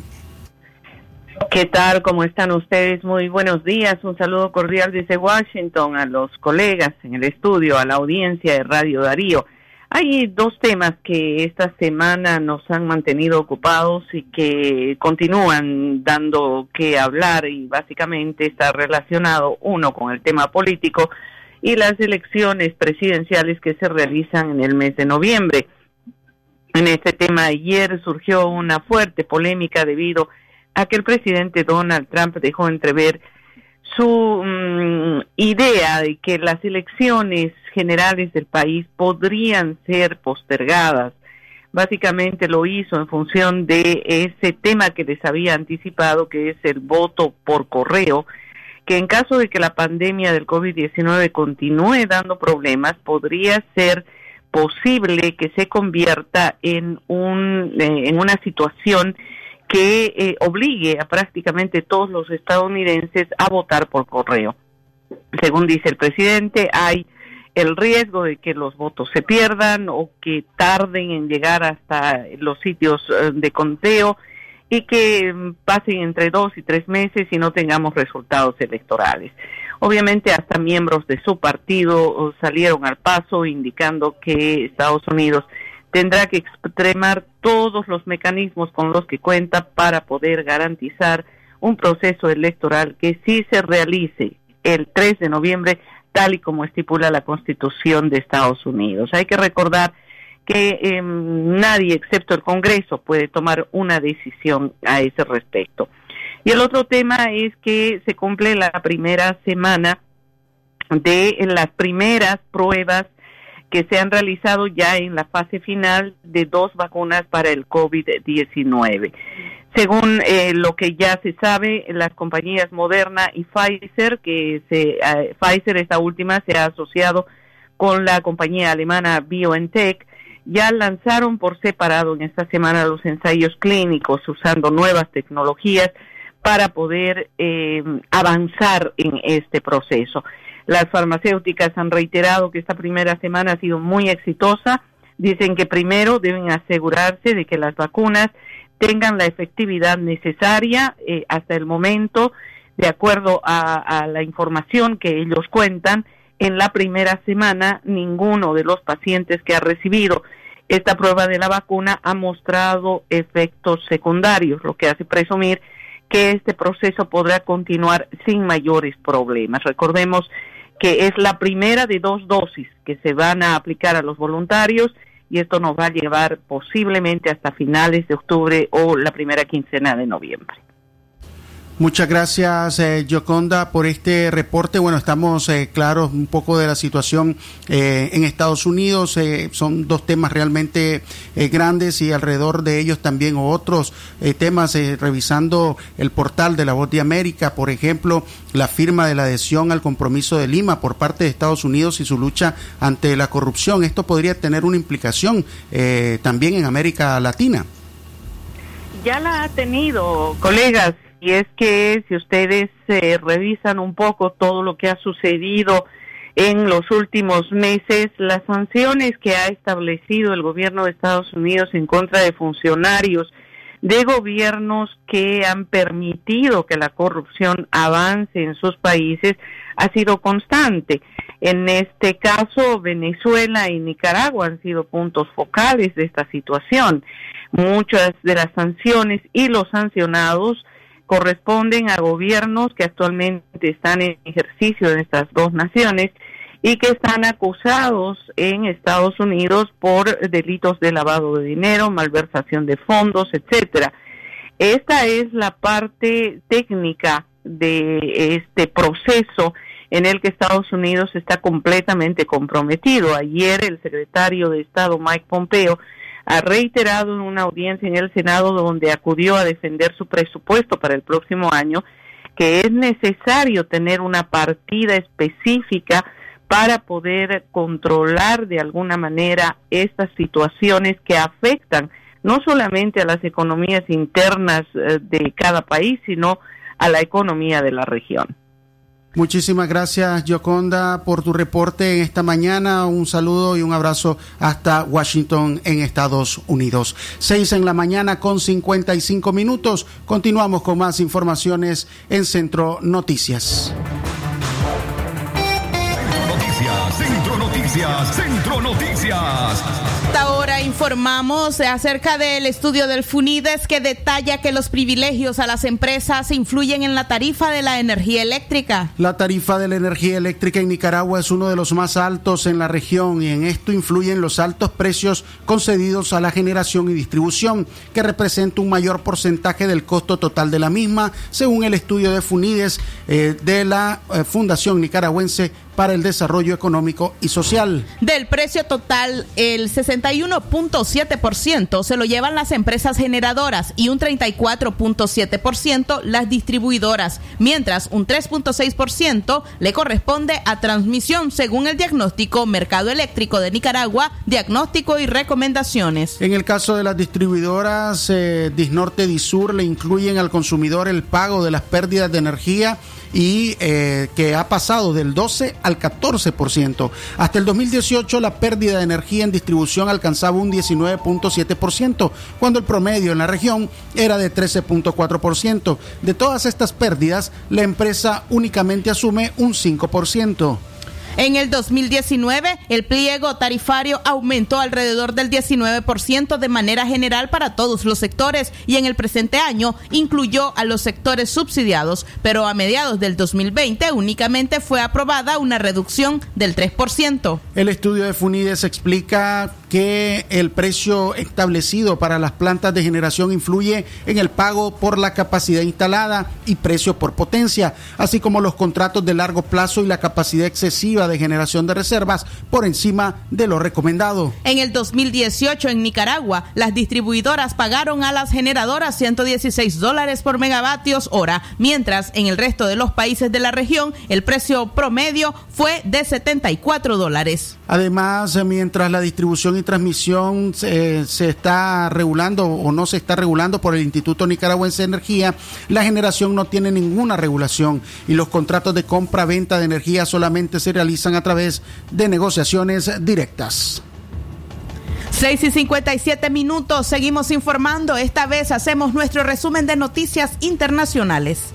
¿Qué tal? ¿Cómo están ustedes? Muy buenos días. Un saludo cordial desde Washington a los colegas en el estudio, a la audiencia de Radio Darío. Hay dos temas que esta semana nos han mantenido ocupados y que continúan dando que hablar y básicamente está relacionado uno con el tema político y las elecciones presidenciales que se realizan en el mes de noviembre. En este tema ayer surgió una fuerte polémica debido a que el presidente Donald Trump dejó entrever su mm, idea de que las elecciones generales del país podrían ser postergadas. Básicamente lo hizo en función de ese tema que les había anticipado, que es el voto por correo, que en caso de que la pandemia del COVID-19 continúe dando problemas, podría ser posible que se convierta en, un, eh, en una situación que eh, obligue a prácticamente todos los estadounidenses a votar por correo. Según dice el presidente, hay el riesgo de que los votos se pierdan o que tarden en llegar hasta los sitios eh, de conteo y que mm, pasen entre dos y tres meses y no tengamos resultados electorales. Obviamente hasta miembros de su partido oh, salieron al paso indicando que Estados Unidos tendrá que extremar todos los mecanismos con los que cuenta para poder garantizar un proceso electoral que sí se realice el 3 de noviembre tal y como estipula la Constitución de Estados Unidos. Hay que recordar que em, nadie excepto el Congreso puede tomar una decisión a ese respecto. Y el otro tema es que se cumple la primera semana de las primeras pruebas que se han realizado ya en la fase final de dos vacunas para el COVID-19. Según eh, lo que ya se sabe, las compañías Moderna y Pfizer, que se, eh, Pfizer esta última se ha asociado con la compañía alemana BioNTech, ya lanzaron por separado en esta semana los ensayos clínicos usando nuevas tecnologías para poder eh, avanzar en este proceso. Las farmacéuticas han reiterado que esta primera semana ha sido muy exitosa. Dicen que primero deben asegurarse de que las vacunas tengan la efectividad necesaria eh, hasta el momento, de acuerdo a la información que ellos cuentan. En la primera semana, ninguno de los pacientes que ha recibido esta prueba de la vacuna ha mostrado efectos secundarios, lo que hace presumir que este proceso podrá continuar sin mayores problemas. Recordemos que es la primera de dos dosis que se van a aplicar a los voluntarios y esto nos va a llevar posiblemente hasta finales de octubre o la primera quincena de noviembre. Muchas gracias, eh, Yoconda, por este reporte. Bueno, estamos eh, claros un poco de la situación eh, en Estados Unidos. Eh, son dos temas realmente grandes y alrededor de ellos también otros temas. revisando el portal de la Voz de América, por ejemplo, la firma de la adhesión al compromiso de Lima por parte de Estados Unidos y su lucha ante la corrupción. Esto podría tener una implicación también en América Latina. Ya la ha tenido, colegas y es que si ustedes eh, revisan un poco todo lo que ha sucedido en los últimos meses, las sanciones que ha establecido el gobierno de Estados Unidos en contra de funcionarios de gobiernos que han permitido que la corrupción avance en sus países ha sido constante. En este caso, Venezuela y Nicaragua han sido puntos focales de esta situación. Muchas de las sanciones y los sancionados corresponden a gobiernos que actualmente están en ejercicio en estas dos naciones y que están acusados en Estados Unidos por delitos de lavado de dinero, malversación de fondos, etcétera. Esta es la parte técnica de este proceso en el que Estados Unidos está completamente comprometido. Ayer el secretario de Estado Mike Pompeo ha reiterado en una audiencia en el Senado donde acudió a defender su presupuesto para el próximo año que es necesario tener una partida específica para poder controlar de alguna manera estas situaciones que afectan no solamente a las economías internas eh, de cada país, sino a la economía de la región. Muchísimas gracias, Yoconda, por tu reporte en esta mañana. Un saludo y un abrazo hasta Washington, en Estados Unidos. Seis en la mañana con 55 minutos. Continuamos con más informaciones en Centro Noticias. Centro Noticias, Centro Noticias, Centro Noticias ahora informamos acerca del estudio del FUNIDES que detalla que los privilegios a las empresas influyen en la tarifa de la energía eléctrica. La tarifa de la energía eléctrica en Nicaragua es uno de los más altos en la región y en esto influyen los altos precios concedidos a la generación y distribución, que representa un mayor porcentaje del costo total de la misma, según el estudio de FUNIDES eh, de la eh, Fundación Nicaragüense para el Desarrollo Económico y Social. Del precio total, el 61.7% se lo llevan las empresas generadoras y un 34.7% las distribuidoras, mientras un 3.6% le corresponde a transmisión según el diagnóstico Mercado Eléctrico de Nicaragua, diagnóstico y recomendaciones. En el caso de las distribuidoras, eh, Disnorte y Disur le incluyen al consumidor el pago de las pérdidas de energía y eh, que ha pasado del 12 al 14%. Hasta el 2018 la pérdida de energía en distribución alcanzaba un 19.7%, cuando el promedio en la región era de 13.4%. De todas estas pérdidas, la empresa únicamente asume un 5%. En el 2019, el pliego tarifario aumentó alrededor del 19% de manera general para todos los sectores y en el presente año incluyó a los sectores subsidiados, pero a mediados del 2020 únicamente fue aprobada una reducción del 3%. El estudio de Funides explica que el precio establecido para las plantas de generación influye en el pago por la capacidad instalada y precio por potencia, así como los contratos de largo plazo y la capacidad excesiva de generación de reservas por encima de lo recomendado. En el 2018 en Nicaragua, las distribuidoras pagaron a las generadoras 116 dólares por megavatios hora, mientras en el resto de los países de la región el precio promedio fue de 74 dólares. Además, mientras la distribución y transmisión se, se, está regulando o no se está regulando por el Instituto Nicaragüense de Energía, la generación no tiene ninguna regulación y los contratos de compra-venta de energía solamente se realizan a través de negociaciones directas. 6 y 57 minutos, seguimos informando. Esta vez hacemos nuestro resumen de noticias internacionales.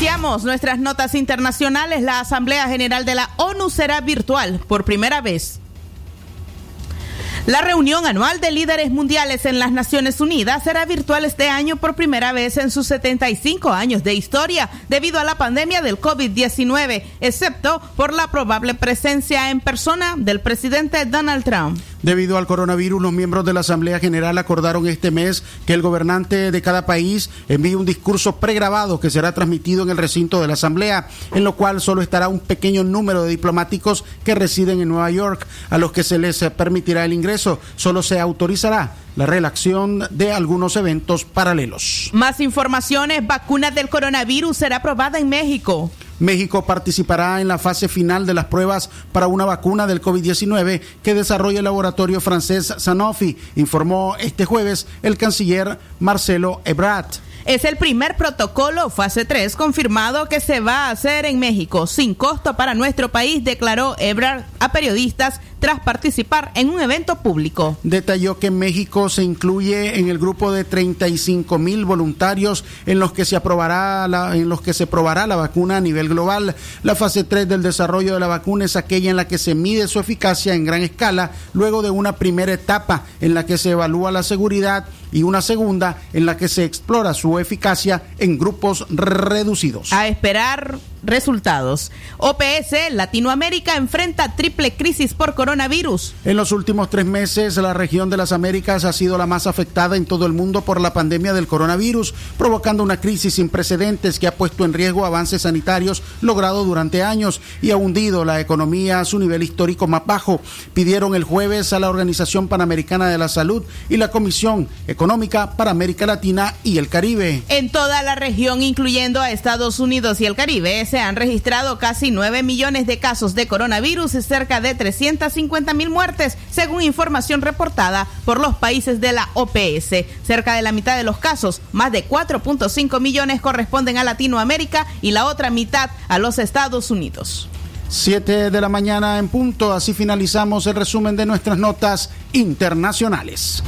Iniciamos nuestras notas internacionales. La Asamblea General de la ONU será virtual por primera vez. La reunión anual de líderes mundiales en las Naciones Unidas será virtual este año por primera vez en sus 75 años de historia debido a la pandemia del COVID-19, excepto por la probable presencia en persona del presidente Donald Trump. Debido al coronavirus, los miembros de la Asamblea General acordaron este mes que el gobernante de cada país envíe un discurso pregrabado que será transmitido en el recinto de la Asamblea, en lo cual solo estará un pequeño número de diplomáticos que residen en Nueva York, a los que se les permitirá el ingreso. Solo se autorizará la relación de algunos eventos paralelos. Más informaciones, vacunas del coronavirus será aprobada en México. México participará en la fase final de las pruebas para una vacuna del COVID-19 que desarrolla el laboratorio francés Sanofi, informó este jueves el canciller Marcelo Ebrard. Es el primer protocolo fase 3 confirmado que se va a hacer en México sin costo para nuestro país, declaró Ebrard a periodistas tras participar en un evento público. Detalló que México se incluye en el grupo de 35 mil voluntarios en los que se aprobará la, en los que se probará la vacuna a nivel global. La fase 3 del desarrollo de la vacuna es aquella en la que se mide su eficacia en gran escala, luego de una primera etapa en la que se evalúa la seguridad y una segunda en la que se explora su eficacia en grupos reducidos. A esperar resultados. OPS Latinoamérica enfrenta triple crisis por coronavirus. En los últimos tres meses, la región de las Américas ha sido la más afectada en todo el mundo por la pandemia del coronavirus, provocando una crisis sin precedentes que ha puesto en riesgo avances sanitarios logrados durante años y ha hundido la economía a su nivel histórico más bajo. Pidieron el jueves a la Organización Panamericana de la Salud y la Comisión Económica para América Latina y el Caribe. En toda la región, incluyendo a Estados Unidos y el Caribe, se han registrado casi 9 millones de casos de coronavirus y cerca de 350 mil muertes, según información reportada por los países de la OPS. Cerca de la mitad de los casos, más de 4.5 millones corresponden a Latinoamérica y la otra mitad a los Estados Unidos. 7 de la mañana en punto, así finalizamos el resumen de nuestras notas internacionales.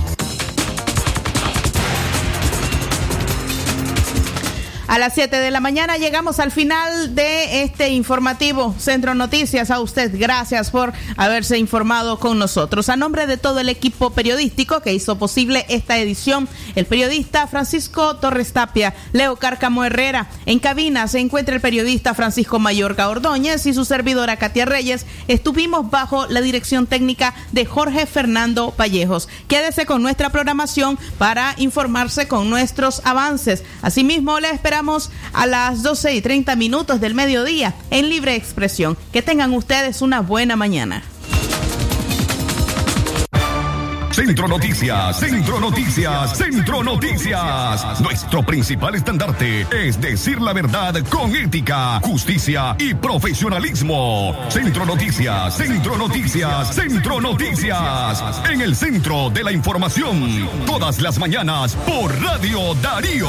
A las 7 de la mañana llegamos al final de este informativo Centro Noticias. A usted, gracias por haberse informado con nosotros. A nombre de todo el equipo periodístico que hizo posible esta edición, el periodista Francisco Torres Tapia, Leo Cárcamo Herrera. En cabina se encuentra el periodista Francisco Mayorga Ordóñez y su servidora Katia Reyes. Estuvimos bajo la dirección técnica de Jorge Fernando Vallejos. Quédese con nuestra programación para informarse con nuestros avances. Asimismo, le esperamos a las 12 y 30 minutos del mediodía en Libre Expresión. Que tengan ustedes una buena mañana. Centro Noticias, Centro Noticias, Centro Noticias. Nuestro principal estandarte es decir la verdad con ética, justicia y profesionalismo. Centro Noticias, Centro Noticias, Centro Noticias. En el centro de la información, todas las mañanas por Radio Darío.